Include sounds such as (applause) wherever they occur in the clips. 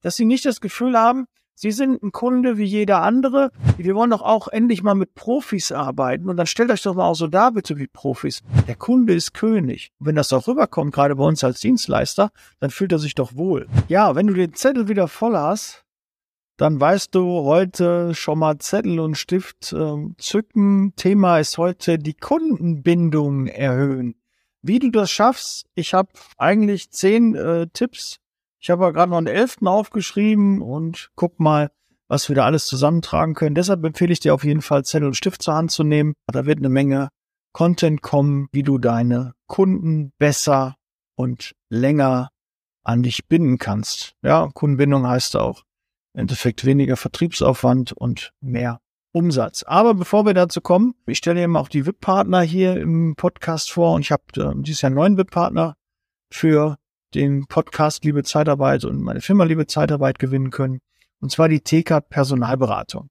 dass sie nicht das Gefühl haben, Sie sind ein Kunde wie jeder andere. Wir wollen doch auch endlich mal mit Profis arbeiten. Und dann stellt euch doch mal auch so da bitte wie Profis. Der Kunde ist König. Und wenn das auch rüberkommt, gerade bei uns als Dienstleister, dann fühlt er sich doch wohl. Ja, wenn du den Zettel wieder voll hast, dann weißt du heute schon mal Zettel und Stift äh, zücken. Thema ist heute die Kundenbindung erhöhen. Wie du das schaffst, ich habe eigentlich zehn äh, Tipps ich habe ja gerade noch einen elften aufgeschrieben und guck mal, was wir da alles zusammentragen können. Deshalb empfehle ich dir auf jeden Fall Zettel und Stift zur Hand zu nehmen. Da wird eine Menge Content kommen, wie du deine Kunden besser und länger an dich binden kannst. Ja, Kundenbindung heißt auch im Endeffekt weniger Vertriebsaufwand und mehr Umsatz. Aber bevor wir dazu kommen, ich stelle eben auch die VIP-Partner hier im Podcast vor und ich habe äh, dieses Jahr einen neuen VIP-Partner für den Podcast Liebe Zeitarbeit und meine Firma Liebe Zeitarbeit gewinnen können. Und zwar die TKAT Personalberatung.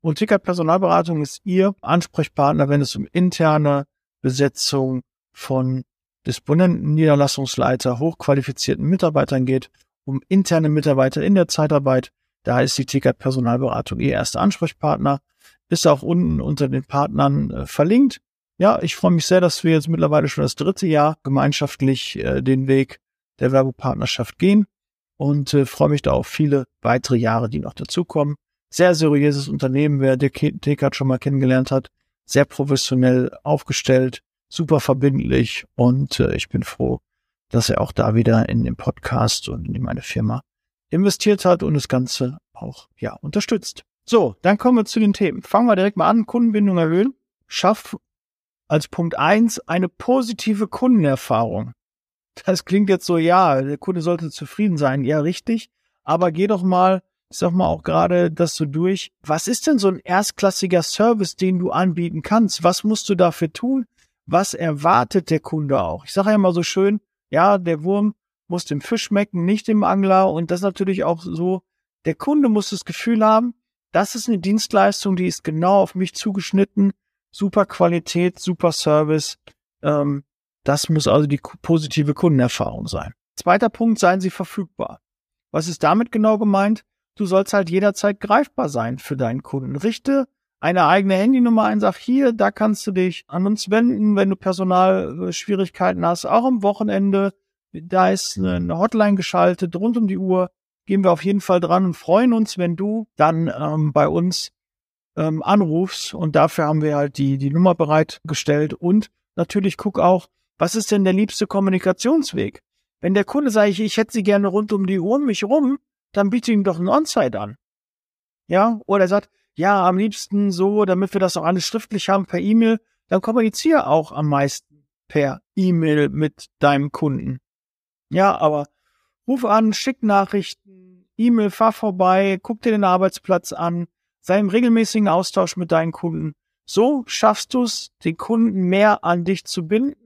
Und TKAT Personalberatung ist Ihr Ansprechpartner, wenn es um interne Besetzung von Disponenten, Niederlassungsleiter, hochqualifizierten Mitarbeitern geht, um interne Mitarbeiter in der Zeitarbeit. Da ist die TKAT Personalberatung Ihr erster Ansprechpartner. Ist auch unten unter den Partnern äh, verlinkt. Ja, ich freue mich sehr, dass wir jetzt mittlerweile schon das dritte Jahr gemeinschaftlich äh, den Weg der Werbepartnerschaft gehen und äh, freue mich da auf viele weitere Jahre, die noch dazukommen. Sehr seriöses Unternehmen, wer Dekat schon mal kennengelernt hat, sehr professionell aufgestellt, super verbindlich und äh, ich bin froh, dass er auch da wieder in den Podcast und in meine Firma investiert hat und das Ganze auch ja unterstützt. So, dann kommen wir zu den Themen. Fangen wir direkt mal an. Kundenbindung erhöhen. Schaff als Punkt eins eine positive Kundenerfahrung. Das klingt jetzt so, ja, der Kunde sollte zufrieden sein. Ja, richtig. Aber geh doch mal, ich sag mal auch gerade das so durch. Was ist denn so ein erstklassiger Service, den du anbieten kannst? Was musst du dafür tun? Was erwartet der Kunde auch? Ich sage ja immer so schön, ja, der Wurm muss dem Fisch schmecken, nicht dem Angler. Und das natürlich auch so, der Kunde muss das Gefühl haben, das ist eine Dienstleistung, die ist genau auf mich zugeschnitten. Super Qualität, super Service. Ähm, das muss also die positive Kundenerfahrung sein. Zweiter Punkt, seien sie verfügbar. Was ist damit genau gemeint? Du sollst halt jederzeit greifbar sein für deinen Kunden. Richte eine eigene Handynummer ein, sag hier, da kannst du dich an uns wenden, wenn du Personalschwierigkeiten hast, auch am Wochenende. Da ist eine Hotline geschaltet, rund um die Uhr. Gehen wir auf jeden Fall dran und freuen uns, wenn du dann ähm, bei uns ähm, anrufst. Und dafür haben wir halt die, die Nummer bereitgestellt. Und natürlich guck auch, was ist denn der liebste Kommunikationsweg? Wenn der Kunde sagt, ich, ich hätte sie gerne rund um die Uhr um mich rum, dann biete ihm doch ein On-Site an. Ja, oder er sagt, ja, am liebsten so, damit wir das auch alles schriftlich haben per E-Mail, dann kommuniziere auch am meisten per E-Mail mit deinem Kunden. Ja, aber ruf an, schick Nachrichten, E-Mail, fahr vorbei, guck dir den Arbeitsplatz an, sei im regelmäßigen Austausch mit deinen Kunden. So schaffst du es, den Kunden mehr an dich zu binden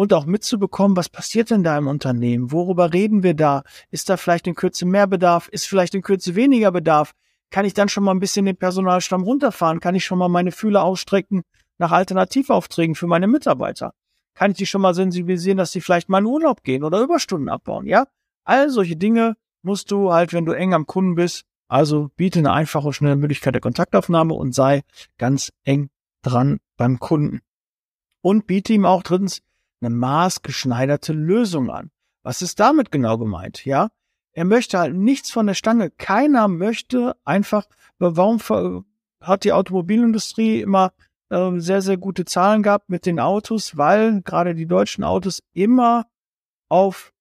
und auch mitzubekommen, was passiert denn da im Unternehmen? Worüber reden wir da? Ist da vielleicht in Kürze mehr Bedarf? Ist vielleicht in Kürze weniger Bedarf? Kann ich dann schon mal ein bisschen den Personalstamm runterfahren? Kann ich schon mal meine Fühler ausstrecken nach Alternativaufträgen für meine Mitarbeiter? Kann ich die schon mal sensibilisieren, dass sie vielleicht mal in Urlaub gehen oder Überstunden abbauen? Ja? All solche Dinge musst du halt, wenn du eng am Kunden bist, also biete eine einfache schnelle Möglichkeit der Kontaktaufnahme und sei ganz eng dran beim Kunden. Und biete ihm auch drittens eine maßgeschneiderte Lösung an. Was ist damit genau gemeint? Ja, er möchte halt nichts von der Stange. Keiner möchte einfach, warum hat die Automobilindustrie immer äh, sehr, sehr gute Zahlen gehabt mit den Autos, weil gerade die deutschen Autos immer auf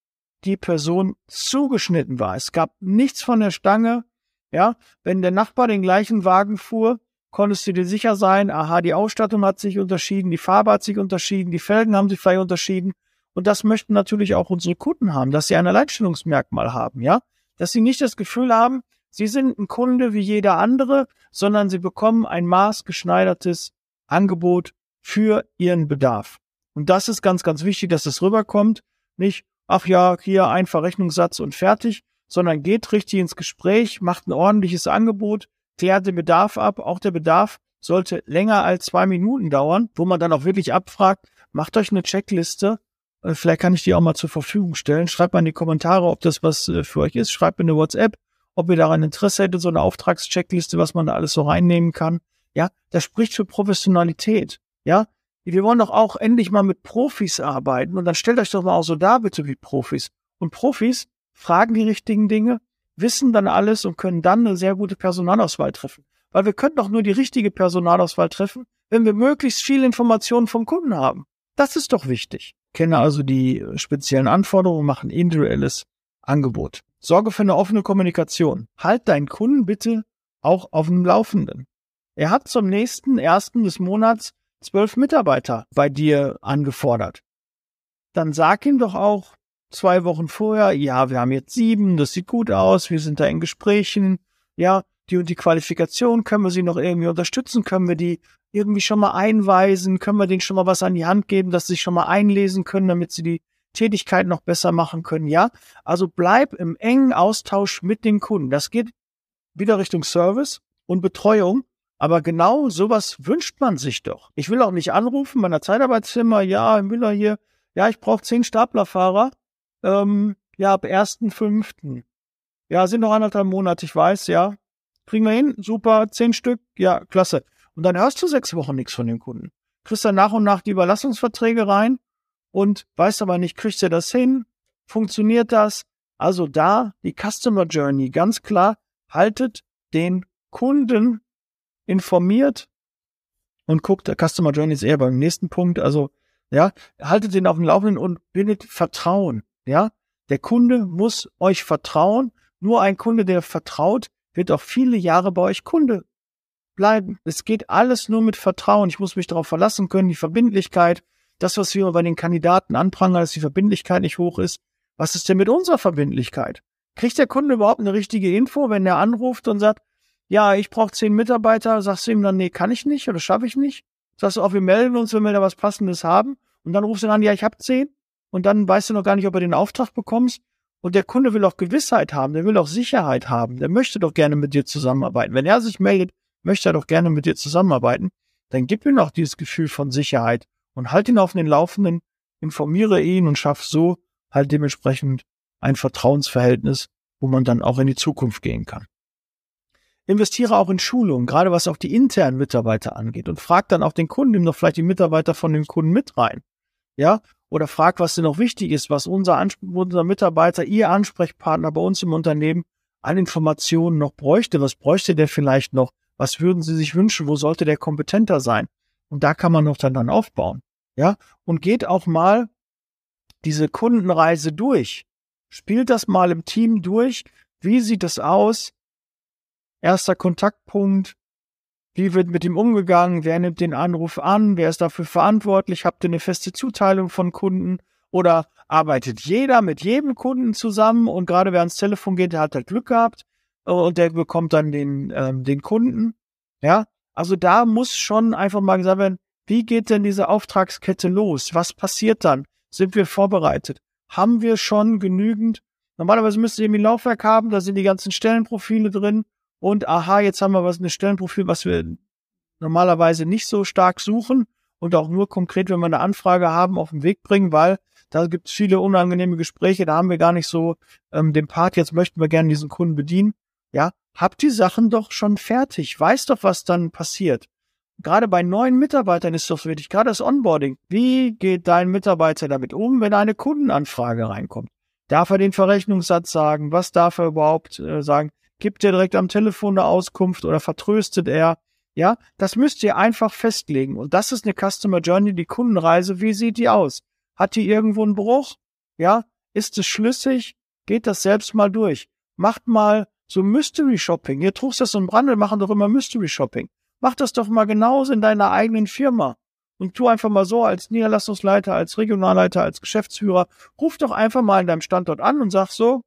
die Person zugeschnitten war. Es gab nichts von der Stange. Ja, wenn der Nachbar den gleichen Wagen fuhr, konntest du dir sicher sein, aha, die Ausstattung hat sich unterschieden, die Farbe hat sich unterschieden, die Felgen haben sich vielleicht unterschieden. Und das möchten natürlich auch unsere Kunden haben, dass sie ein Alleinstellungsmerkmal haben, ja? Dass sie nicht das Gefühl haben, sie sind ein Kunde wie jeder andere, sondern sie bekommen ein maßgeschneidertes Angebot für ihren Bedarf. Und das ist ganz, ganz wichtig, dass das rüberkommt. Nicht, ach ja, hier ein Verrechnungssatz und fertig, sondern geht richtig ins Gespräch, macht ein ordentliches Angebot, klärt den Bedarf ab. Auch der Bedarf sollte länger als zwei Minuten dauern, wo man dann auch wirklich abfragt, macht euch eine Checkliste. Äh, vielleicht kann ich die auch mal zur Verfügung stellen. Schreibt mal in die Kommentare, ob das was äh, für euch ist. Schreibt mir eine WhatsApp ob ihr daran Interesse hättet, so eine Auftragscheckliste, was man da alles so reinnehmen kann. Ja, das spricht für Professionalität. Ja, wir wollen doch auch endlich mal mit Profis arbeiten und dann stellt euch doch mal auch so da bitte wie Profis. Und Profis fragen die richtigen Dinge, wissen dann alles und können dann eine sehr gute Personalauswahl treffen. Weil wir können doch nur die richtige Personalauswahl treffen, wenn wir möglichst viele Informationen vom Kunden haben. Das ist doch wichtig. Kenne also die speziellen Anforderungen, machen individuelles Angebot. Sorge für eine offene Kommunikation. Halt deinen Kunden bitte auch auf dem Laufenden. Er hat zum nächsten ersten des Monats zwölf Mitarbeiter bei dir angefordert. Dann sag ihm doch auch zwei Wochen vorher, ja, wir haben jetzt sieben, das sieht gut aus, wir sind da in Gesprächen, ja, die und die Qualifikation, können wir sie noch irgendwie unterstützen, können wir die irgendwie schon mal einweisen, können wir denen schon mal was an die Hand geben, dass sie sich schon mal einlesen können, damit sie die Tätigkeit noch besser machen können, ja. Also bleib im engen Austausch mit den Kunden. Das geht wieder Richtung Service und Betreuung. Aber genau sowas wünscht man sich doch. Ich will auch nicht anrufen, meiner Zeitarbeitsfirma, ja, Müller hier, ja, ich brauche zehn Staplerfahrer, ähm, ja, ab ersten fünften. Ja, sind noch anderthalb Monate, ich weiß, ja. Kriegen wir hin, super, zehn Stück, ja, klasse. Und dann hörst du sechs Wochen nichts von dem Kunden. Kriegst dann nach und nach die Überlassungsverträge rein und weißt aber nicht, kriegst du das hin? Funktioniert das? Also da die Customer Journey ganz klar, haltet den Kunden informiert und guckt, der Customer Journey ist eher beim nächsten Punkt, also ja, haltet den auf dem Laufenden und bindet Vertrauen, ja. Der Kunde muss euch vertrauen. Nur ein Kunde, der vertraut, wird auch viele Jahre bei euch Kunde bleiben. Es geht alles nur mit Vertrauen. Ich muss mich darauf verlassen können, die Verbindlichkeit. Das, was wir bei den Kandidaten anprangern, dass die Verbindlichkeit nicht hoch ist. Was ist denn mit unserer Verbindlichkeit? Kriegt der Kunde überhaupt eine richtige Info, wenn er anruft und sagt, ja, ich brauche zehn Mitarbeiter, sagst du ihm dann, nee, kann ich nicht oder schaffe ich nicht? Sagst du auch, wir melden uns, wenn wir da was Passendes haben. Und dann rufst du an, ja, ich habe zehn. Und dann weißt du noch gar nicht, ob er den Auftrag bekommst. Und der Kunde will auch Gewissheit haben, der will auch Sicherheit haben, der möchte doch gerne mit dir zusammenarbeiten. Wenn er sich meldet, möchte er doch gerne mit dir zusammenarbeiten. Dann gib ihm auch dieses Gefühl von Sicherheit und halt ihn auf den Laufenden, informiere ihn und schaff so halt dementsprechend ein Vertrauensverhältnis, wo man dann auch in die Zukunft gehen kann investiere auch in Schulungen, gerade was auch die internen Mitarbeiter angeht und frag dann auch den Kunden, nimm doch vielleicht die Mitarbeiter von den Kunden mit rein. Ja, oder frag, was denn noch wichtig ist, was unser, unser Mitarbeiter, ihr Ansprechpartner bei uns im Unternehmen an Informationen noch bräuchte. Was bräuchte der vielleicht noch? Was würden Sie sich wünschen? Wo sollte der kompetenter sein? Und da kann man noch dann, dann aufbauen. Ja, und geht auch mal diese Kundenreise durch. Spielt das mal im Team durch. Wie sieht es aus? erster Kontaktpunkt, wie wird mit ihm umgegangen, wer nimmt den Anruf an, wer ist dafür verantwortlich, habt ihr eine feste Zuteilung von Kunden oder arbeitet jeder mit jedem Kunden zusammen und gerade wer ans Telefon geht, der hat halt Glück gehabt äh, und der bekommt dann den, ähm, den Kunden. Ja, also da muss schon einfach mal gesagt werden, wie geht denn diese Auftragskette los? Was passiert dann? Sind wir vorbereitet? Haben wir schon genügend? Normalerweise müsst ihr irgendwie ein Laufwerk haben, da sind die ganzen Stellenprofile drin und aha, jetzt haben wir was, ein Stellenprofil, was wir normalerweise nicht so stark suchen und auch nur konkret, wenn wir eine Anfrage haben, auf den Weg bringen, weil da gibt es viele unangenehme Gespräche, da haben wir gar nicht so ähm, den Part, jetzt möchten wir gerne diesen Kunden bedienen. Ja, habt die Sachen doch schon fertig, weiß doch, was dann passiert. Gerade bei neuen Mitarbeitern ist doch wichtig, gerade das Onboarding. Wie geht dein Mitarbeiter damit um, wenn eine Kundenanfrage reinkommt? Darf er den Verrechnungssatz sagen? Was darf er überhaupt äh, sagen? Gibt er direkt am Telefon eine Auskunft oder vertröstet er? Ja, das müsst ihr einfach festlegen. Und das ist eine Customer Journey, die Kundenreise. Wie sieht die aus? Hat die irgendwo einen Bruch? Ja, ist es schlüssig? Geht das selbst mal durch. Macht mal so Mystery Shopping. Ihr Truchs das und Brandel machen doch immer Mystery Shopping. Mach das doch mal genauso in deiner eigenen Firma. Und tu einfach mal so als Niederlassungsleiter, als Regionalleiter, als Geschäftsführer, ruf doch einfach mal in deinem Standort an und sag so,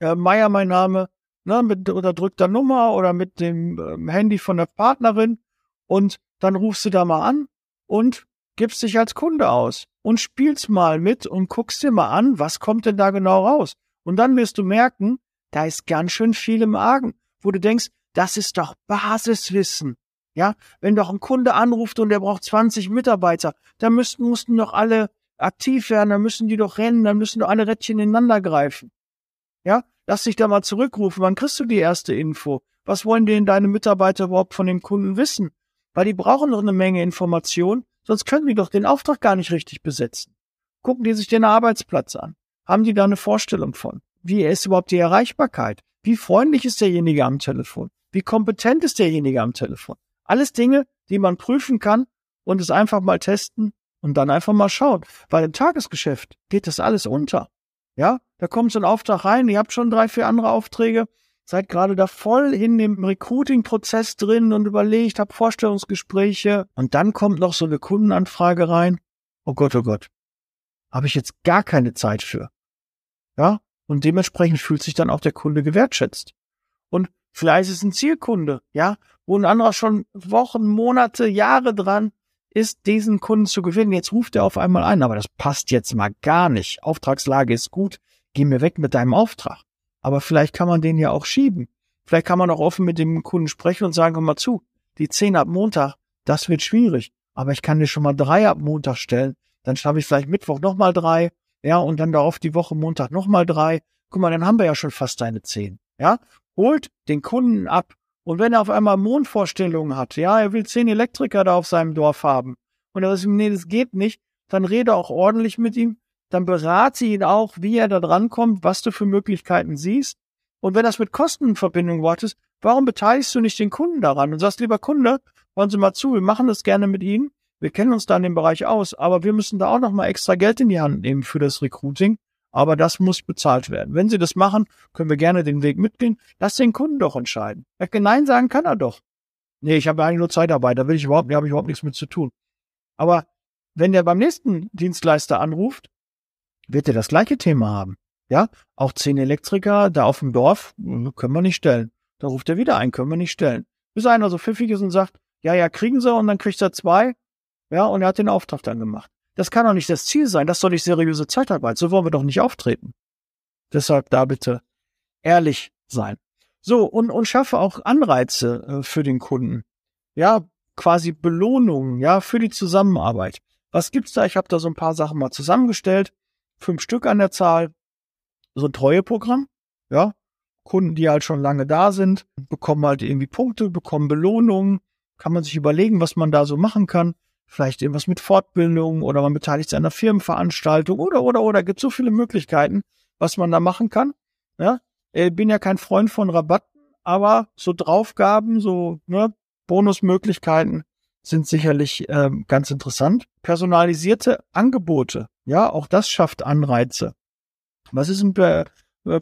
äh, Meier mein Name, ne, mit unterdrückter Nummer oder mit dem ähm, Handy von der Partnerin und dann rufst du da mal an und gibst dich als Kunde aus und spielst mal mit und guckst dir mal an, was kommt denn da genau raus. Und dann wirst du merken, da ist ganz schön viel im Argen, wo du denkst, das ist doch Basiswissen. Ja, wenn doch ein Kunde anruft und der braucht 20 Mitarbeiter, dann müssten, mussten doch alle aktiv werden, dann müssen die doch rennen, dann müssen doch alle Rädchen ineinander greifen. Ja, Lass dich da mal zurückrufen. Wann kriegst du die erste Info? Was wollen denn deine Mitarbeiter überhaupt von dem Kunden wissen? Weil die brauchen noch eine Menge Information, sonst können die doch den Auftrag gar nicht richtig besetzen. Gucken die sich den Arbeitsplatz an. Haben die da eine Vorstellung von? Wie ist überhaupt die Erreichbarkeit? Wie freundlich ist derjenige am Telefon? Wie kompetent ist derjenige am Telefon? Alles Dinge, die man prüfen kann und es einfach mal testen und dann einfach mal schauen. Weil im Tagesgeschäft geht das alles unter. Ja, da kommt so ein Auftrag rein, ihr habt schon drei, vier andere Aufträge, seid gerade da voll in dem Recruiting-Prozess drin und überlegt, habt Vorstellungsgespräche und dann kommt noch so eine Kundenanfrage rein. Oh Gott, oh Gott. Habe ich jetzt gar keine Zeit für. Ja, und dementsprechend fühlt sich dann auch der Kunde gewertschätzt. Und vielleicht ist es ein Zielkunde, ja, wo ein anderer schon Wochen, Monate, Jahre dran ist, diesen Kunden zu gewinnen. Jetzt ruft er auf einmal ein, aber das passt jetzt mal gar nicht. Auftragslage ist gut, geh mir weg mit deinem Auftrag. Aber vielleicht kann man den ja auch schieben. Vielleicht kann man auch offen mit dem Kunden sprechen und sagen, komm mal zu, die zehn ab Montag, das wird schwierig. Aber ich kann dir schon mal drei ab Montag stellen. Dann schaffe ich vielleicht Mittwoch nochmal drei. Ja, und dann darauf die Woche Montag nochmal drei. Guck mal, dann haben wir ja schon fast deine zehn. Ja, holt den Kunden ab und wenn er auf einmal Mondvorstellungen hat, ja, er will zehn Elektriker da auf seinem Dorf haben und er sagt, nee, das geht nicht, dann rede auch ordentlich mit ihm, dann berate ihn auch, wie er da drankommt, was du für Möglichkeiten siehst. Und wenn das mit Kosten in Verbindung ist, warum beteiligst du nicht den Kunden daran und sagst, lieber Kunde, hören Sie mal zu, wir machen das gerne mit Ihnen, wir kennen uns da in dem Bereich aus, aber wir müssen da auch nochmal extra Geld in die Hand nehmen für das Recruiting aber das muss bezahlt werden. Wenn Sie das machen, können wir gerne den Weg mitgehen. Lass den Kunden doch entscheiden. Nein sagen kann er doch. Nee, ich habe eigentlich nur Zeitarbeit, da will ich überhaupt, da habe ich überhaupt nichts mit zu tun. Aber wenn der beim nächsten Dienstleister anruft, wird er das gleiche Thema haben. Ja, auch zehn Elektriker da auf dem Dorf können wir nicht stellen. Da ruft er wieder ein, können wir nicht stellen. Bis einer so pfiffig ist und sagt, ja, ja, kriegen sie und dann kriegt er zwei. Ja, und er hat den Auftrag dann gemacht. Das kann doch nicht das Ziel sein. Das soll nicht seriöse Zeitarbeit. So wollen wir doch nicht auftreten. Deshalb da bitte ehrlich sein. So, und, und schaffe auch Anreize äh, für den Kunden. Ja, quasi Belohnungen, ja, für die Zusammenarbeit. Was gibt's da? Ich habe da so ein paar Sachen mal zusammengestellt. Fünf Stück an der Zahl. So ein Treueprogramm. Ja, Kunden, die halt schon lange da sind, bekommen halt irgendwie Punkte, bekommen Belohnungen. Kann man sich überlegen, was man da so machen kann vielleicht irgendwas mit Fortbildung oder man beteiligt sich an einer Firmenveranstaltung oder, oder, oder. Gibt so viele Möglichkeiten, was man da machen kann. Ja, ich bin ja kein Freund von Rabatten, aber so Draufgaben, so ne, Bonusmöglichkeiten sind sicherlich ähm, ganz interessant. Personalisierte Angebote, ja, auch das schafft Anreize. Was ist ein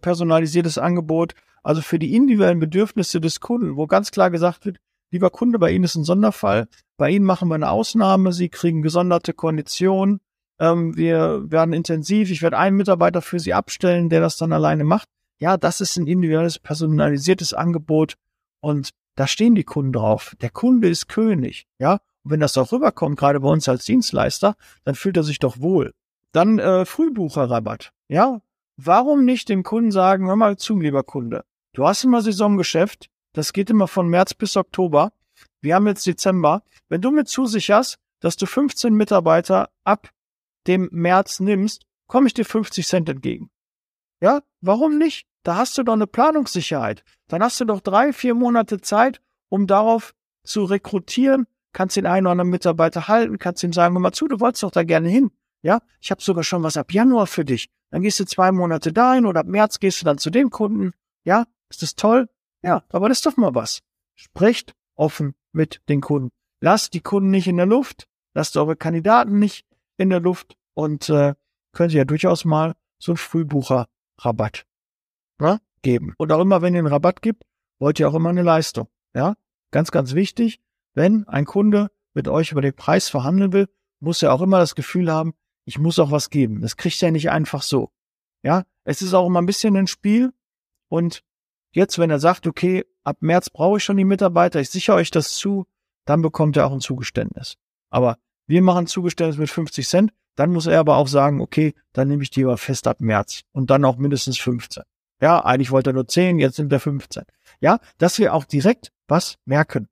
personalisiertes Angebot? Also für die individuellen Bedürfnisse des Kunden, wo ganz klar gesagt wird, lieber Kunde, bei Ihnen ist ein Sonderfall. Bei Ihnen machen wir eine Ausnahme. Sie kriegen gesonderte Konditionen. Ähm, wir werden intensiv. Ich werde einen Mitarbeiter für Sie abstellen, der das dann alleine macht. Ja, das ist ein individuelles, personalisiertes Angebot. Und da stehen die Kunden drauf. Der Kunde ist König. Ja, und wenn das auch rüberkommt, gerade bei uns als Dienstleister, dann fühlt er sich doch wohl. Dann äh, Frühbucherrabatt. Ja, warum nicht dem Kunden sagen, hör mal zu, lieber Kunde, du hast immer Saisongeschäft, das geht immer von März bis Oktober. Wir haben jetzt Dezember. Wenn du mir zusicherst, dass du 15 Mitarbeiter ab dem März nimmst, komme ich dir 50 Cent entgegen. Ja, warum nicht? Da hast du doch eine Planungssicherheit. Dann hast du doch drei, vier Monate Zeit, um darauf zu rekrutieren, kannst den einen oder anderen Mitarbeiter halten, kannst ihm sagen, hör mal zu, du wolltest doch da gerne hin. Ja, ich habe sogar schon was ab Januar für dich. Dann gehst du zwei Monate dahin oder ab März gehst du dann zu dem Kunden. Ja, ist das toll? Ja, aber das ist doch mal was. Sprecht offen mit den Kunden. Lasst die Kunden nicht in der Luft, lasst eure Kandidaten nicht in der Luft und äh, können sie ja durchaus mal so einen Frühbucher-Rabatt ne, geben. Und auch immer, wenn ihr einen Rabatt gibt, wollt ihr auch immer eine Leistung. Ja, ganz, ganz wichtig. Wenn ein Kunde mit euch über den Preis verhandeln will, muss er auch immer das Gefühl haben, ich muss auch was geben. Das kriegt er nicht einfach so. Ja, es ist auch immer ein bisschen ein Spiel und Jetzt, wenn er sagt, okay, ab März brauche ich schon die Mitarbeiter, ich sichere euch das zu, dann bekommt er auch ein Zugeständnis. Aber wir machen Zugeständnis mit 50 Cent, dann muss er aber auch sagen, okay, dann nehme ich die aber fest ab März und dann auch mindestens 15. Ja, eigentlich wollte er nur 10, jetzt nimmt er 15. Ja, dass wir auch direkt was merken.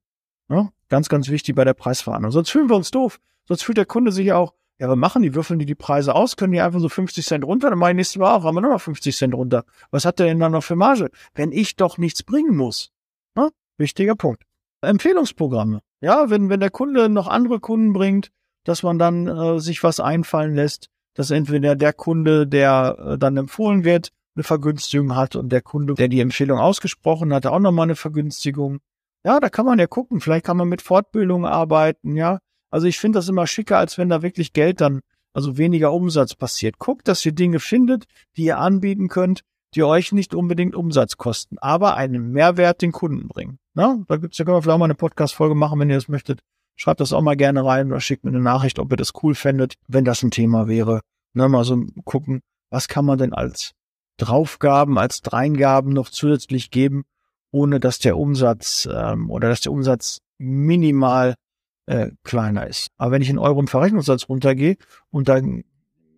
Ja, ganz, ganz wichtig bei der Preisverhandlung. Sonst fühlen wir uns doof. Sonst fühlt der Kunde sich auch, Ja, aber machen die, würfeln die die Preise aus, können die einfach so 50 Cent runter, dann mache ich nächste Woche auch, haben wir nochmal 50 Cent runter. Was hat der denn dann noch für Marge? Wenn ich doch nichts bringen muss. Ne? Wichtiger Punkt. Empfehlungsprogramme. Ja, wenn, wenn der Kunde noch andere Kunden bringt, dass man dann äh, sich was einfallen lässt, dass entweder der Kunde, der äh, dann empfohlen wird, eine Vergünstigung hat und der Kunde, der die Empfehlung ausgesprochen hat, auch nochmal eine Vergünstigung. Ja, da kann man ja gucken. Vielleicht kann man mit Fortbildung arbeiten, ja. Also ich finde das immer schicker, als wenn da wirklich Geld dann, also weniger Umsatz passiert. Guckt, dass ihr Dinge findet, die ihr anbieten könnt, die euch nicht unbedingt Umsatz kosten, aber einen Mehrwert den Kunden bringen. Na, da gibt's ja können wir vielleicht auch mal eine Podcast-Folge machen, wenn ihr das möchtet. Schreibt das auch mal gerne rein oder schickt mir eine Nachricht, ob ihr das cool fändet, wenn das ein Thema wäre. Na, mal so gucken, was kann man denn als Draufgaben, als Dreingaben noch zusätzlich geben, ohne dass der Umsatz ähm, oder dass der Umsatz minimal äh, kleiner ist. Aber wenn ich in Euro im Verrechnungssatz runtergehe und dann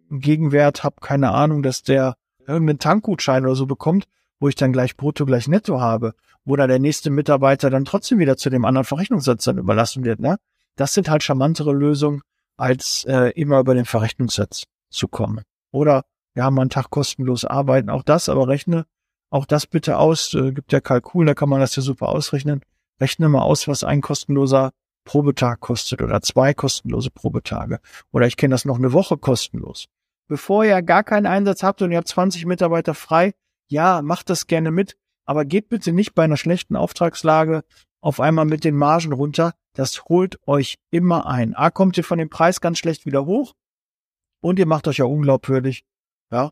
Gegenwert habe, keine Ahnung, dass der irgendeinen Tankgutschein oder so bekommt, wo ich dann gleich brutto gleich netto habe, wo dann der nächste Mitarbeiter dann trotzdem wieder zu dem anderen Verrechnungssatz dann überlassen wird. Ne? Das sind halt charmantere Lösungen, als äh, immer über den Verrechnungssatz zu kommen. Oder wir haben einen Tag kostenlos arbeiten, auch das, aber rechne auch das bitte aus. Äh, gibt ja Kalkul, da kann man das ja super ausrechnen. Rechne mal aus, was ein kostenloser Probetag kostet oder zwei kostenlose Probetage. Oder ich kenne das noch eine Woche kostenlos. Bevor ihr gar keinen Einsatz habt und ihr habt 20 Mitarbeiter frei, ja, macht das gerne mit, aber geht bitte nicht bei einer schlechten Auftragslage auf einmal mit den Margen runter. Das holt euch immer ein. A, kommt ihr von dem Preis ganz schlecht wieder hoch und ihr macht euch ja unglaubwürdig. Ja,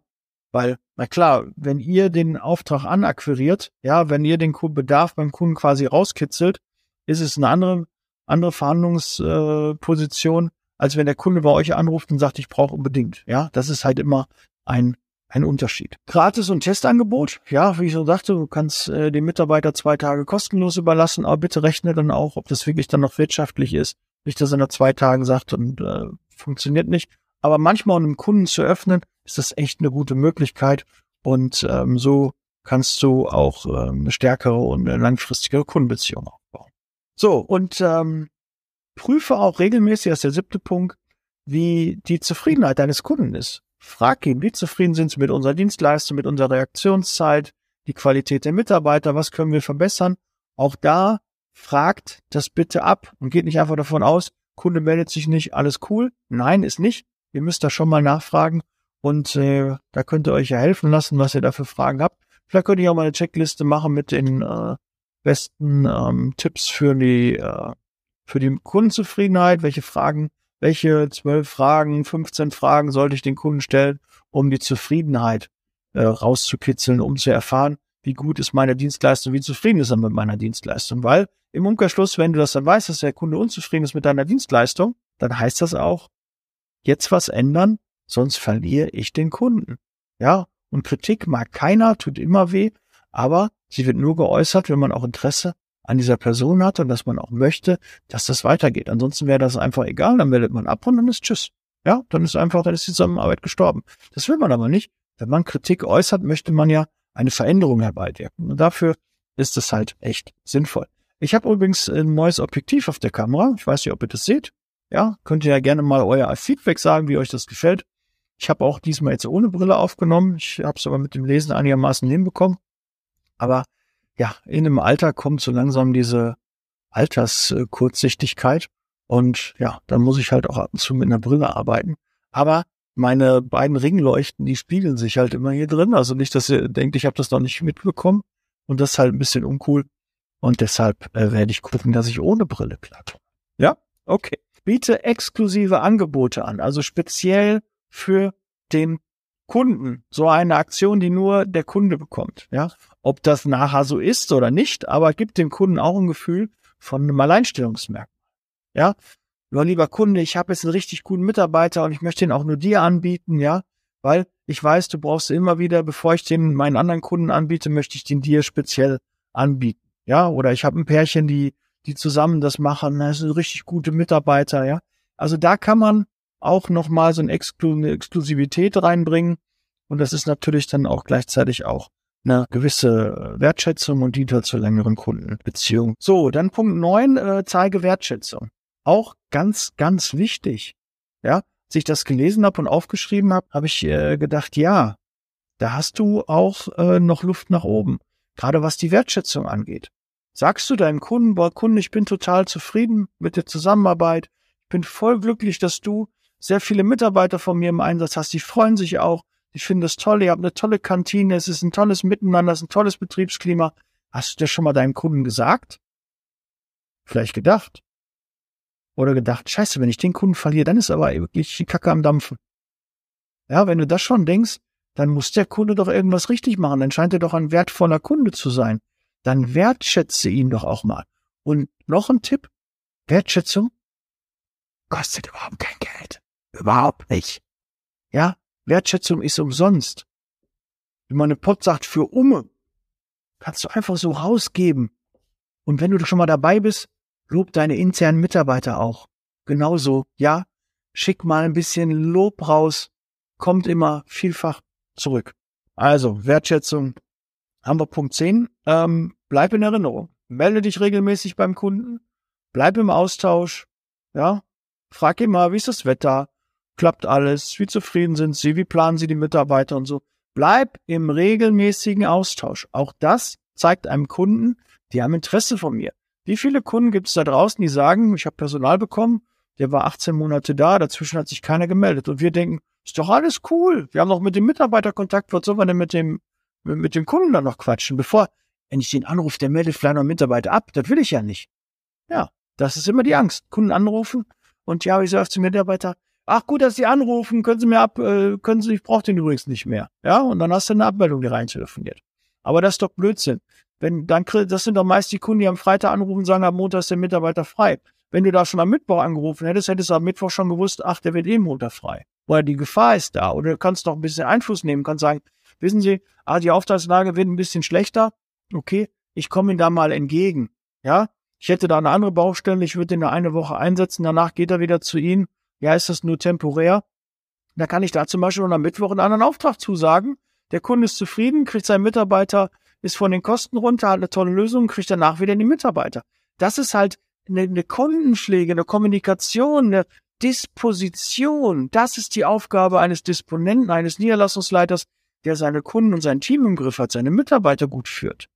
weil, na klar, wenn ihr den Auftrag anakquiriert, ja, wenn ihr den Bedarf beim Kunden quasi rauskitzelt, ist es eine andere andere Verhandlungsposition, äh, als wenn der Kunde bei euch anruft und sagt, ich brauche unbedingt. Ja, das ist halt immer ein ein Unterschied. Gratis und Testangebot, ja, wie ich so sagte, du kannst äh, den Mitarbeiter zwei Tage kostenlos überlassen, aber bitte rechne dann auch, ob das wirklich dann noch wirtschaftlich ist. Nicht, dass er nach zwei Tagen sagt und äh, funktioniert nicht. Aber manchmal, um einen Kunden zu öffnen, ist das echt eine gute Möglichkeit. Und ähm, so kannst du auch ähm, eine stärkere und eine langfristigere Kundenbeziehung aufbauen. So, und ähm, prüfe auch regelmäßig, das ist der siebte Punkt, wie die Zufriedenheit deines Kunden ist. Frag ihn, wie zufrieden sind sie mit unserer Dienstleistung, mit unserer Reaktionszeit, die Qualität der Mitarbeiter, was können wir verbessern. Auch da fragt das bitte ab und geht nicht einfach davon aus, Kunde meldet sich nicht, alles cool. Nein, ist nicht. Ihr müsst da schon mal nachfragen und äh, da könnt ihr euch ja helfen lassen, was ihr da für Fragen habt. Vielleicht könnt ihr auch mal eine Checkliste machen mit den äh, besten ähm, Tipps für die, äh, für die Kundenzufriedenheit? Welche Fragen, welche zwölf Fragen, 15 Fragen sollte ich den Kunden stellen, um die Zufriedenheit äh, rauszukitzeln, um zu erfahren, wie gut ist meine Dienstleistung, wie zufrieden ist er mit meiner Dienstleistung? Weil im Umkehrschluss, wenn du das dann weißt, dass der Kunde unzufrieden ist mit deiner Dienstleistung, dann heißt das auch, jetzt was ändern, sonst verliere ich den Kunden. Ja, und Kritik mag keiner, tut immer weh, aber sie wird nur geäußert, wenn man auch Interesse an dieser Person hat und dass man auch möchte, dass das weitergeht. Ansonsten wäre das einfach egal, dann meldet man ab und dann ist Tschüss. Ja, dann ist einfach, dann ist die Zusammenarbeit gestorben. Das will man aber nicht. Wenn man Kritik äußert, möchte man ja eine Veränderung herbeiwirken. Und dafür ist es halt echt sinnvoll. Ich habe übrigens ein neues Objektiv auf der Kamera. Ich weiß nicht, ob ihr das seht. Ja, könnt ihr ja gerne mal euer Feedback sagen, wie euch das gefällt. Ich habe auch diesmal jetzt ohne Brille aufgenommen. Ich habe es aber mit dem Lesen einigermaßen hinbekommen. Aber ja, in dem Alter kommt so langsam diese Alterskurzsichtigkeit. Und ja, dann muss ich halt auch ab und zu mit einer Brille arbeiten. Aber meine beiden Ringleuchten, die spiegeln sich halt immer hier drin. Also nicht, dass ihr denkt, ich habe das noch nicht mitbekommen. Und das ist halt ein bisschen uncool. Und deshalb äh, werde ich gucken, dass ich ohne Brille platt. Ja, okay. Biete exklusive Angebote an, also speziell für den Kunden. So eine Aktion, die nur der Kunde bekommt. Ja, ob das nachher so ist oder nicht, aber gibt dem Kunden auch ein Gefühl von einem Alleinstellungsmerkmal. Ja, nur lieber Kunde, ich habe jetzt einen richtig guten Mitarbeiter und ich möchte ihn auch nur dir anbieten, ja, weil ich weiß, du brauchst immer wieder, bevor ich den meinen anderen Kunden anbiete, möchte ich den dir speziell anbieten. Ja, oder ich habe ein Pärchen, die die zusammen das machen, das sind richtig gute Mitarbeiter, ja. Also da kann man auch nochmal so eine, Exklu eine Exklusivität reinbringen und das ist natürlich dann auch gleichzeitig auch eine gewisse Wertschätzung und dient halt zur längeren Kundenbeziehung. So, dann Punkt neun: äh, zeige Wertschätzung. Auch ganz, ganz wichtig. Ja, als ich das gelesen habe und aufgeschrieben habe, habe ich äh, gedacht, ja, da hast du auch äh, noch Luft nach oben, gerade was die Wertschätzung angeht. Sagst du deinem Kunden, boah, Kunde, ich bin total zufrieden mit der Zusammenarbeit, ich bin voll glücklich, dass du sehr viele Mitarbeiter von mir im Einsatz hast, die freuen sich auch, die finden das toll, ihr habt eine tolle Kantine, es ist ein tolles Miteinander, es ist ein tolles Betriebsklima. Hast du das schon mal deinem Kunden gesagt? Vielleicht gedacht. Oder gedacht, scheiße, wenn ich den Kunden verliere, dann ist aber wirklich die Kacke am Dampfen. Ja, wenn du das schon denkst, dann muss der Kunde doch irgendwas richtig machen. Dann scheint er doch ein wertvoller Kunde zu sein. Dann wertschätze ihn doch auch mal. Und noch ein Tipp. Wertschätzung kostet überhaupt kein Geld. Überhaupt nicht. Ja, Wertschätzung ist umsonst. Wenn man eine Pott sagt für Umme, kannst du einfach so rausgeben. Und wenn du schon mal dabei bist, lob deine internen Mitarbeiter auch. Genauso, ja, schick mal ein bisschen Lob raus, kommt immer vielfach zurück. Also, Wertschätzung haben wir Punkt 10. Ähm, bleib in Erinnerung. Melde dich regelmäßig beim Kunden. Bleib im Austausch. Ja, frag mal, wie ist das Wetter? Klappt alles? Wie zufrieden sind Sie? Wie planen Sie die Mitarbeiter und so? Bleib im regelmäßigen Austausch. Auch das zeigt einem Kunden, die haben Interesse von mir. Wie viele Kunden gibt es da draußen, die sagen, ich habe Personal bekommen, der war 18 Monate da, dazwischen hat sich keiner gemeldet. Und wir denken, ist doch alles cool. Wir haben noch mit dem Mitarbeiter Kontakt, was sollen wir denn mit dem, mit dem Kunden dann noch quatschen? Bevor, wenn ich den anrufe, der meldet vielleicht noch einen Mitarbeiter ab, das will ich ja nicht. Ja, das ist immer die Angst. Kunden anrufen und ja, ich sage zum Mitarbeiter, ach gut, dass Sie anrufen, können Sie mir ab, äh, können Sie, ich brauche den übrigens nicht mehr. Ja, und dann hast du eine Abmeldung, die rein telefoniert. Aber das ist doch Blödsinn. Wenn, dann, das sind doch meist die Kunden, die am Freitag anrufen und sagen, am Montag ist der Mitarbeiter frei. Wenn du da schon am Mittwoch angerufen hättest, hättest du am Mittwoch schon gewusst, ach, der wird eh Montag frei. Oder die Gefahr ist da. Oder du kannst noch ein bisschen Einfluss nehmen, kannst sagen, wissen Sie, ah, die Auftragslage wird ein bisschen schlechter. Okay, ich komme Ihnen da mal entgegen. Ja, ich hätte da eine andere Baustelle, ich würde ihn da eine Woche einsetzen, danach geht er wieder zu Ihnen. Ja, ist das nur temporär? Da kann ich da zum Beispiel am Mittwoch einen anderen Auftrag zusagen. Der Kunde ist zufrieden, kriegt seinen Mitarbeiter, ist von den Kosten runter, hat eine tolle Lösung, kriegt danach wieder die Mitarbeiter. Das ist halt eine, eine Kundenschläge, eine Kommunikation, eine Disposition. Das ist die Aufgabe eines Disponenten, eines Niederlassungsleiters, der seine Kunden und sein Team im Griff hat, seine Mitarbeiter gut führt.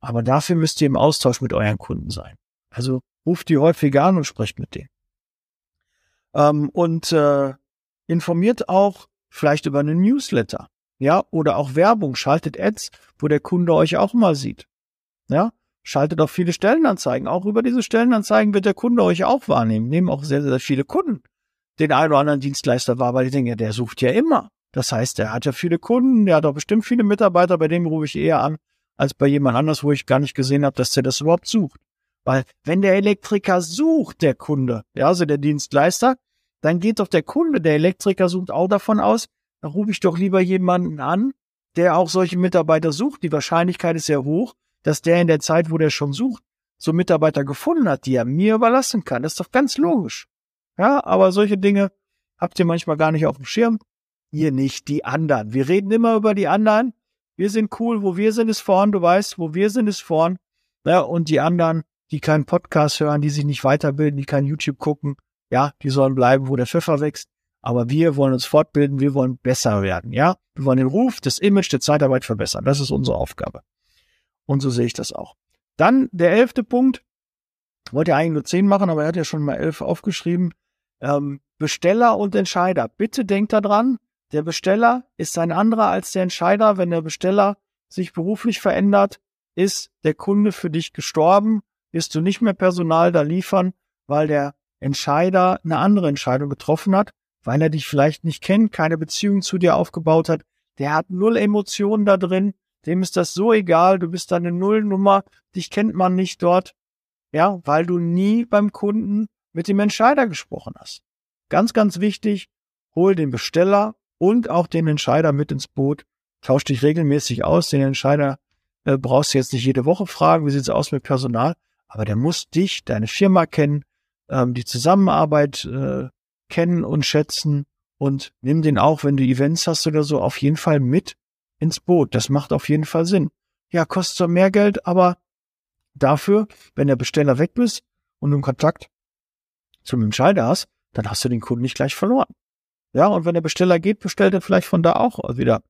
Aber dafür müsst ihr im Austausch mit euren Kunden sein. Also ruft die häufiger an und sprecht mit denen. Ähm, und äh, informiert auch vielleicht über einen Newsletter. Ja, oder auch Werbung, schaltet Ads, wo der Kunde euch auch mal sieht. Ja, schaltet auch viele Stellenanzeigen. Auch über diese Stellenanzeigen wird der Kunde euch auch wahrnehmen. Nehmen auch sehr, sehr viele Kunden den einen oder anderen Dienstleister wahr, weil denken, ja, der sucht ja immer. Das heißt, der hat ja viele Kunden, der hat auch bestimmt viele Mitarbeiter, bei dem rufe ich eher an, als bei jemand anders, wo ich gar nicht gesehen habe, dass der das überhaupt sucht. Weil wenn der Elektriker sucht, der Kunde, ja, also der Dienstleister, dann geht doch der Kunde, der Elektriker sucht auch davon aus, da rufe ich doch lieber jemanden an, der auch solche Mitarbeiter sucht. Die Wahrscheinlichkeit ist sehr hoch, dass der in der Zeit, wo der schon sucht, so Mitarbeiter gefunden hat, die er mir überlassen kann. Das ist doch ganz logisch. Ja, aber solche Dinge habt ihr manchmal gar nicht auf dem Schirm. Ihr nicht, die anderen. Wir reden immer über die anderen. Wir sind cool, wo wir sind, ist vorn. Du weißt, wo wir sind, ist vorn. Ja, und die anderen, die keinen Podcast hören, die sich nicht weiterbilden, die kein YouTube gucken, ja, die sollen bleiben, wo der Pfeffer wächst. Aber wir wollen uns fortbilden, wir wollen besser werden, ja. Wir wollen den Ruf, das Image der Zeitarbeit verbessern. Das ist unsere Aufgabe. Und so sehe ich das auch. Dann der elfte Punkt. Wollte ja eigentlich nur zehn machen, aber er hat ja schon mal elf aufgeschrieben. Ähm, Besteller und Entscheider. Bitte denkt daran, der Besteller ist ein anderer als der Entscheider. Wenn der Besteller sich beruflich verändert, ist der Kunde für dich gestorben, wirst du nicht mehr Personal da liefern, weil der Entscheider eine andere Entscheidung getroffen hat weil er dich vielleicht nicht kennt, keine Beziehung zu dir aufgebaut hat. Der hat null Emotionen da drin. Dem ist das so egal. Du bist eine Nullnummer. Dich kennt man nicht dort. Ja, weil du nie beim Kunden mit dem Entscheider gesprochen hast. Ganz, ganz wichtig. Hol den Besteller und auch den Entscheider mit ins Boot. Tausch dich regelmäßig aus. Den Entscheider äh, brauchst du jetzt nicht jede Woche fragen, wie sieht's aus mit Personal. Aber der muss dich, deine Firma kennen, ähm, die Zusammenarbeit äh, kennen und schätzen und nimm den auch, wenn du Events hast oder so, auf jeden Fall mit ins Boot. Das macht auf jeden Fall Sinn. Ja, kostet zwar mehr Geld, aber dafür, wenn der Besteller weg bist und du einen Kontakt zum Entscheider hast, dann hast du den Kunden nicht gleich verloren. Ja, und wenn der Besteller geht, bestellt er vielleicht von da auch wieder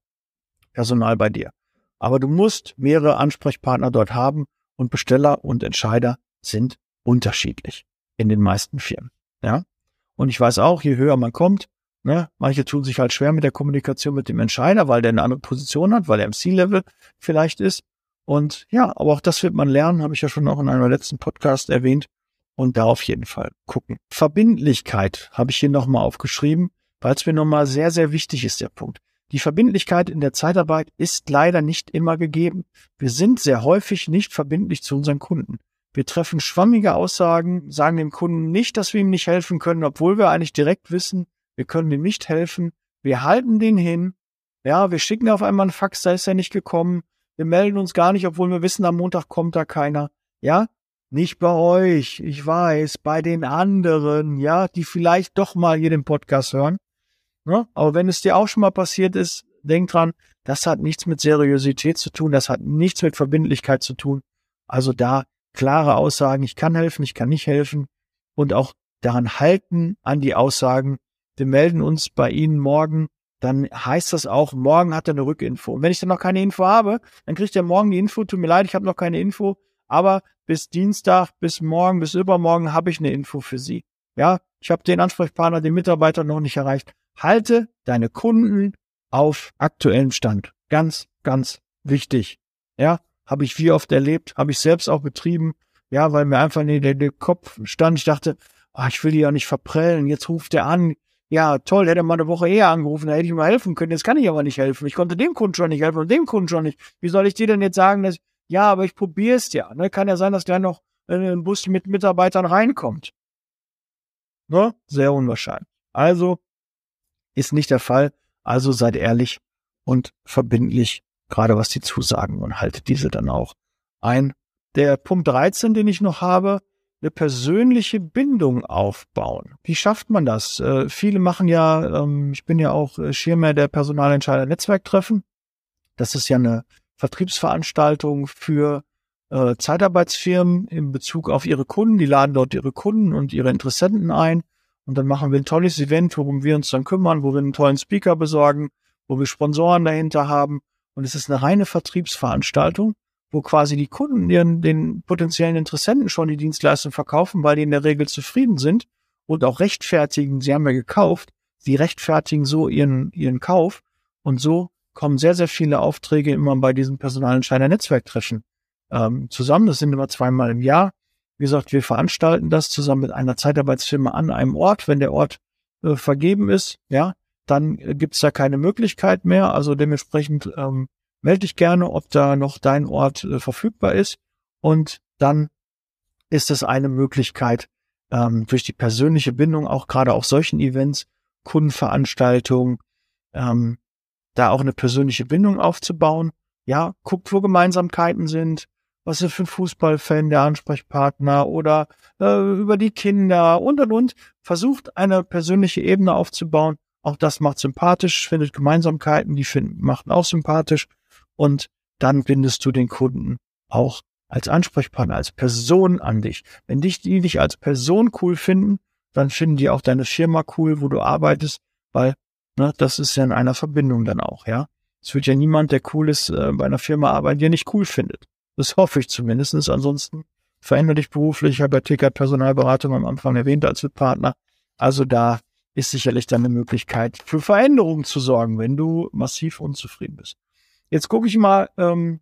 Personal bei dir. Aber du musst mehrere Ansprechpartner dort haben und Besteller und Entscheider sind unterschiedlich in den meisten Firmen. Ja. Und ich weiß auch, je höher man kommt, ne, manche tun sich halt schwer mit der Kommunikation mit dem Entscheider, weil der eine andere Position hat, weil er im C-Level vielleicht ist. Und ja, aber auch das wird man lernen, habe ich ja schon auch in einem letzten Podcast erwähnt. Und da auf jeden Fall gucken. Verbindlichkeit habe ich hier nochmal aufgeschrieben, weil es mir nochmal sehr, sehr wichtig ist, der Punkt. Die Verbindlichkeit in der Zeitarbeit ist leider nicht immer gegeben. Wir sind sehr häufig nicht verbindlich zu unseren Kunden. Wir treffen schwammige Aussagen, sagen dem Kunden nicht, dass wir ihm nicht helfen können, obwohl wir eigentlich direkt wissen, wir können ihm nicht helfen. Wir halten den hin. Ja, wir schicken auf einmal einen Fax, da ist er nicht gekommen. Wir melden uns gar nicht, obwohl wir wissen, am Montag kommt da keiner. Ja, nicht bei euch. Ich weiß, bei den anderen, ja, die vielleicht doch mal hier den Podcast hören. Ne? Aber wenn es dir auch schon mal passiert ist, denk dran, das hat nichts mit Seriosität zu tun, das hat nichts mit Verbindlichkeit zu tun. Also da klare Aussagen, ich kann helfen, ich kann nicht helfen und auch daran halten an die Aussagen. Wir melden uns bei Ihnen morgen, dann heißt das auch, morgen hat er eine Rückinfo. Und wenn ich dann noch keine Info habe, dann kriegt er morgen die Info, tut mir leid, ich habe noch keine Info, aber bis Dienstag, bis morgen, bis übermorgen habe ich eine Info für Sie. Ja, ich habe den Ansprechpartner, den Mitarbeiter noch nicht erreicht. Halte deine Kunden auf aktuellem Stand. Ganz, ganz wichtig. Ja, habe ich wie oft erlebt, habe ich selbst auch betrieben. Ja, weil mir einfach der, der Kopf stand. Ich dachte, ach, ich will die ja nicht verprellen. Jetzt ruft er an. Ja, toll, hätte mal eine Woche eher angerufen, da hätte ich mal helfen können. Jetzt kann ich aber nicht helfen. Ich konnte dem Kunden schon nicht helfen und dem Kunden schon nicht. Wie soll ich dir denn jetzt sagen, dass, ja, aber ich probiere es ja. Ne? Kann ja sein, dass gleich noch ein Bus mit Mitarbeitern reinkommt. Ne? Sehr unwahrscheinlich. Also, ist nicht der Fall. Also seid ehrlich und verbindlich, gerade was die Zusagen und haltet diese dann auch ein. Der Punkt 13, den ich noch habe, eine persönliche Bindung aufbauen. Wie schafft man das? Äh, viele machen ja, ähm, ich bin ja auch äh, Schirmer der Personalentscheider Netzwerktreffen. Das ist ja eine Vertriebsveranstaltung für äh, Zeitarbeitsfirmen in Bezug auf ihre Kunden. Die laden dort ihre Kunden und ihre Interessenten ein. Und dann machen wir ein tolles Event, worum wir uns dann kümmern, wo wir einen tollen Speaker besorgen, wo wir Sponsoren dahinter haben. Und es ist eine reine Vertriebsveranstaltung, wo quasi die Kunden ihren, den potenziellen Interessenten schon die Dienstleistung verkaufen, weil die in der Regel zufrieden sind und auch rechtfertigen, sie haben ja gekauft, sie rechtfertigen so ihren, ihren Kauf. Und so kommen sehr, sehr viele Aufträge immer bei diesem Personalentscheider Netzwerktreffen ähm, zusammen. Das sind immer zweimal im Jahr. Wie gesagt, wir veranstalten das zusammen mit einer Zeitarbeitsfirma an einem Ort. Wenn der Ort äh, vergeben ist, ja, dann äh, gibt's da keine Möglichkeit mehr. Also dementsprechend ähm, melde dich gerne, ob da noch dein Ort äh, verfügbar ist. Und dann ist es eine Möglichkeit, ähm, durch die persönliche Bindung, auch gerade auf solchen Events, Kundenveranstaltungen, ähm, da auch eine persönliche Bindung aufzubauen. Ja, guckt, wo Gemeinsamkeiten sind, was ist für ein Fußballfan der Ansprechpartner oder äh, über die Kinder und und und. Versucht eine persönliche Ebene aufzubauen. Auch das macht sympathisch, findet Gemeinsamkeiten, die finden, machten auch sympathisch. Und dann bindest du den Kunden auch als Ansprechpartner, als Person an dich. Wenn dich die dich als Person cool finden, dann finden die auch deine Firma cool, wo du arbeitest, weil ne, das ist ja in einer Verbindung dann auch, ja. Es wird ja niemand, der cool ist, äh, bei einer Firma arbeiten, die nicht cool findet. Das hoffe ich zumindest. Ansonsten verändere dich beruflich. Ich habe ja TK Personalberatung am Anfang erwähnt als Partner. Also da ist sicherlich dann eine Möglichkeit für Veränderungen zu sorgen, wenn du massiv unzufrieden bist. Jetzt gucke ich mal, ähm,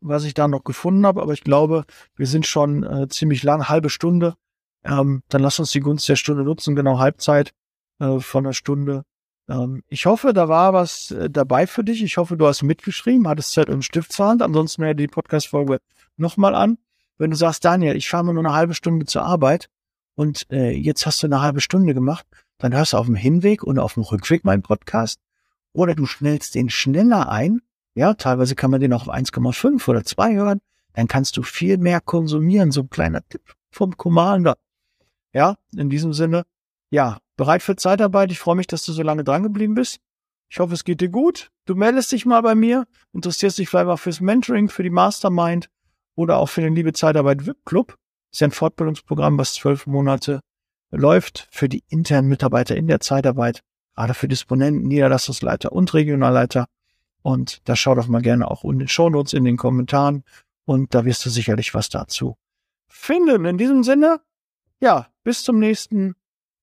was ich da noch gefunden habe, aber ich glaube, wir sind schon äh, ziemlich lang, halbe Stunde. Ähm, dann lass uns die Gunst der Stunde nutzen, genau Halbzeit äh, von einer Stunde. Ähm, ich hoffe, da war was äh, dabei für dich. Ich hoffe, du hast mitgeschrieben, hattest Zeit und Stift zur Hand. Ansonsten hör die Podcast-Folge nochmal an. Wenn du sagst, Daniel, ich fahre nur eine halbe Stunde zur Arbeit und äh, jetzt hast du eine halbe Stunde gemacht, dann hörst du auf dem Hinweg und auf dem Rückweg meinen Podcast. Oder du schnellst den schneller ein. Ja, teilweise kann man den auch auf 1,5 oder 2 hören. Dann kannst du viel mehr konsumieren. So ein kleiner Tipp vom Commander. Ja, in diesem Sinne, ja, bereit für Zeitarbeit. Ich freue mich, dass du so lange dran geblieben bist. Ich hoffe, es geht dir gut. Du meldest dich mal bei mir, interessierst dich vielleicht auch fürs Mentoring, für die Mastermind oder auch für den Liebe Zeitarbeit VIP Club. Das ist ja ein Fortbildungsprogramm, was zwölf Monate läuft für die internen Mitarbeiter in der Zeitarbeit. gerade für Disponenten, Niederlassungsleiter und Regionalleiter. Und da schau doch mal gerne auch in den Shownotes in den Kommentaren und da wirst du sicherlich was dazu finden. In diesem Sinne, ja, bis zum nächsten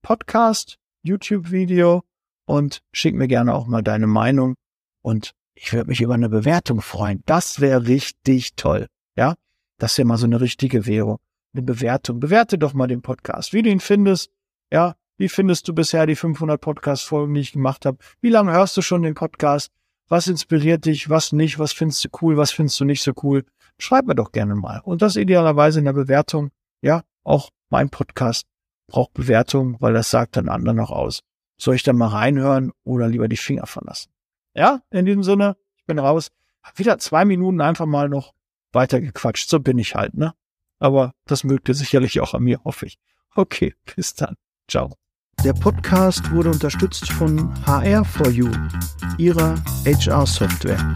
Podcast, YouTube-Video und schick mir gerne auch mal deine Meinung und ich würde mich über eine Bewertung freuen. Das wäre richtig toll. Ja, das wäre mal so eine richtige Währung. Eine Bewertung. Bewerte doch mal den Podcast, wie du ihn findest. Ja, wie findest du bisher die 500 Podcast-Folgen, die ich gemacht habe? Wie lange hörst du schon den Podcast? Was inspiriert dich? Was nicht? Was findest du cool? Was findest du nicht so cool? Schreib mir doch gerne mal. Und das idealerweise in der Bewertung. Ja, auch mein Podcast braucht Bewertung, weil das sagt dann anderen noch aus. Soll ich da mal reinhören oder lieber die Finger verlassen? Ja, in diesem Sinne, ich bin raus. Hab wieder zwei Minuten einfach mal noch weitergequatscht. So bin ich halt, ne? Aber das mögt ihr sicherlich auch an mir, hoffe ich. Okay, (laughs) bis dann. Ciao. Der Podcast wurde unterstützt von HR4U, ihrer HR-Software.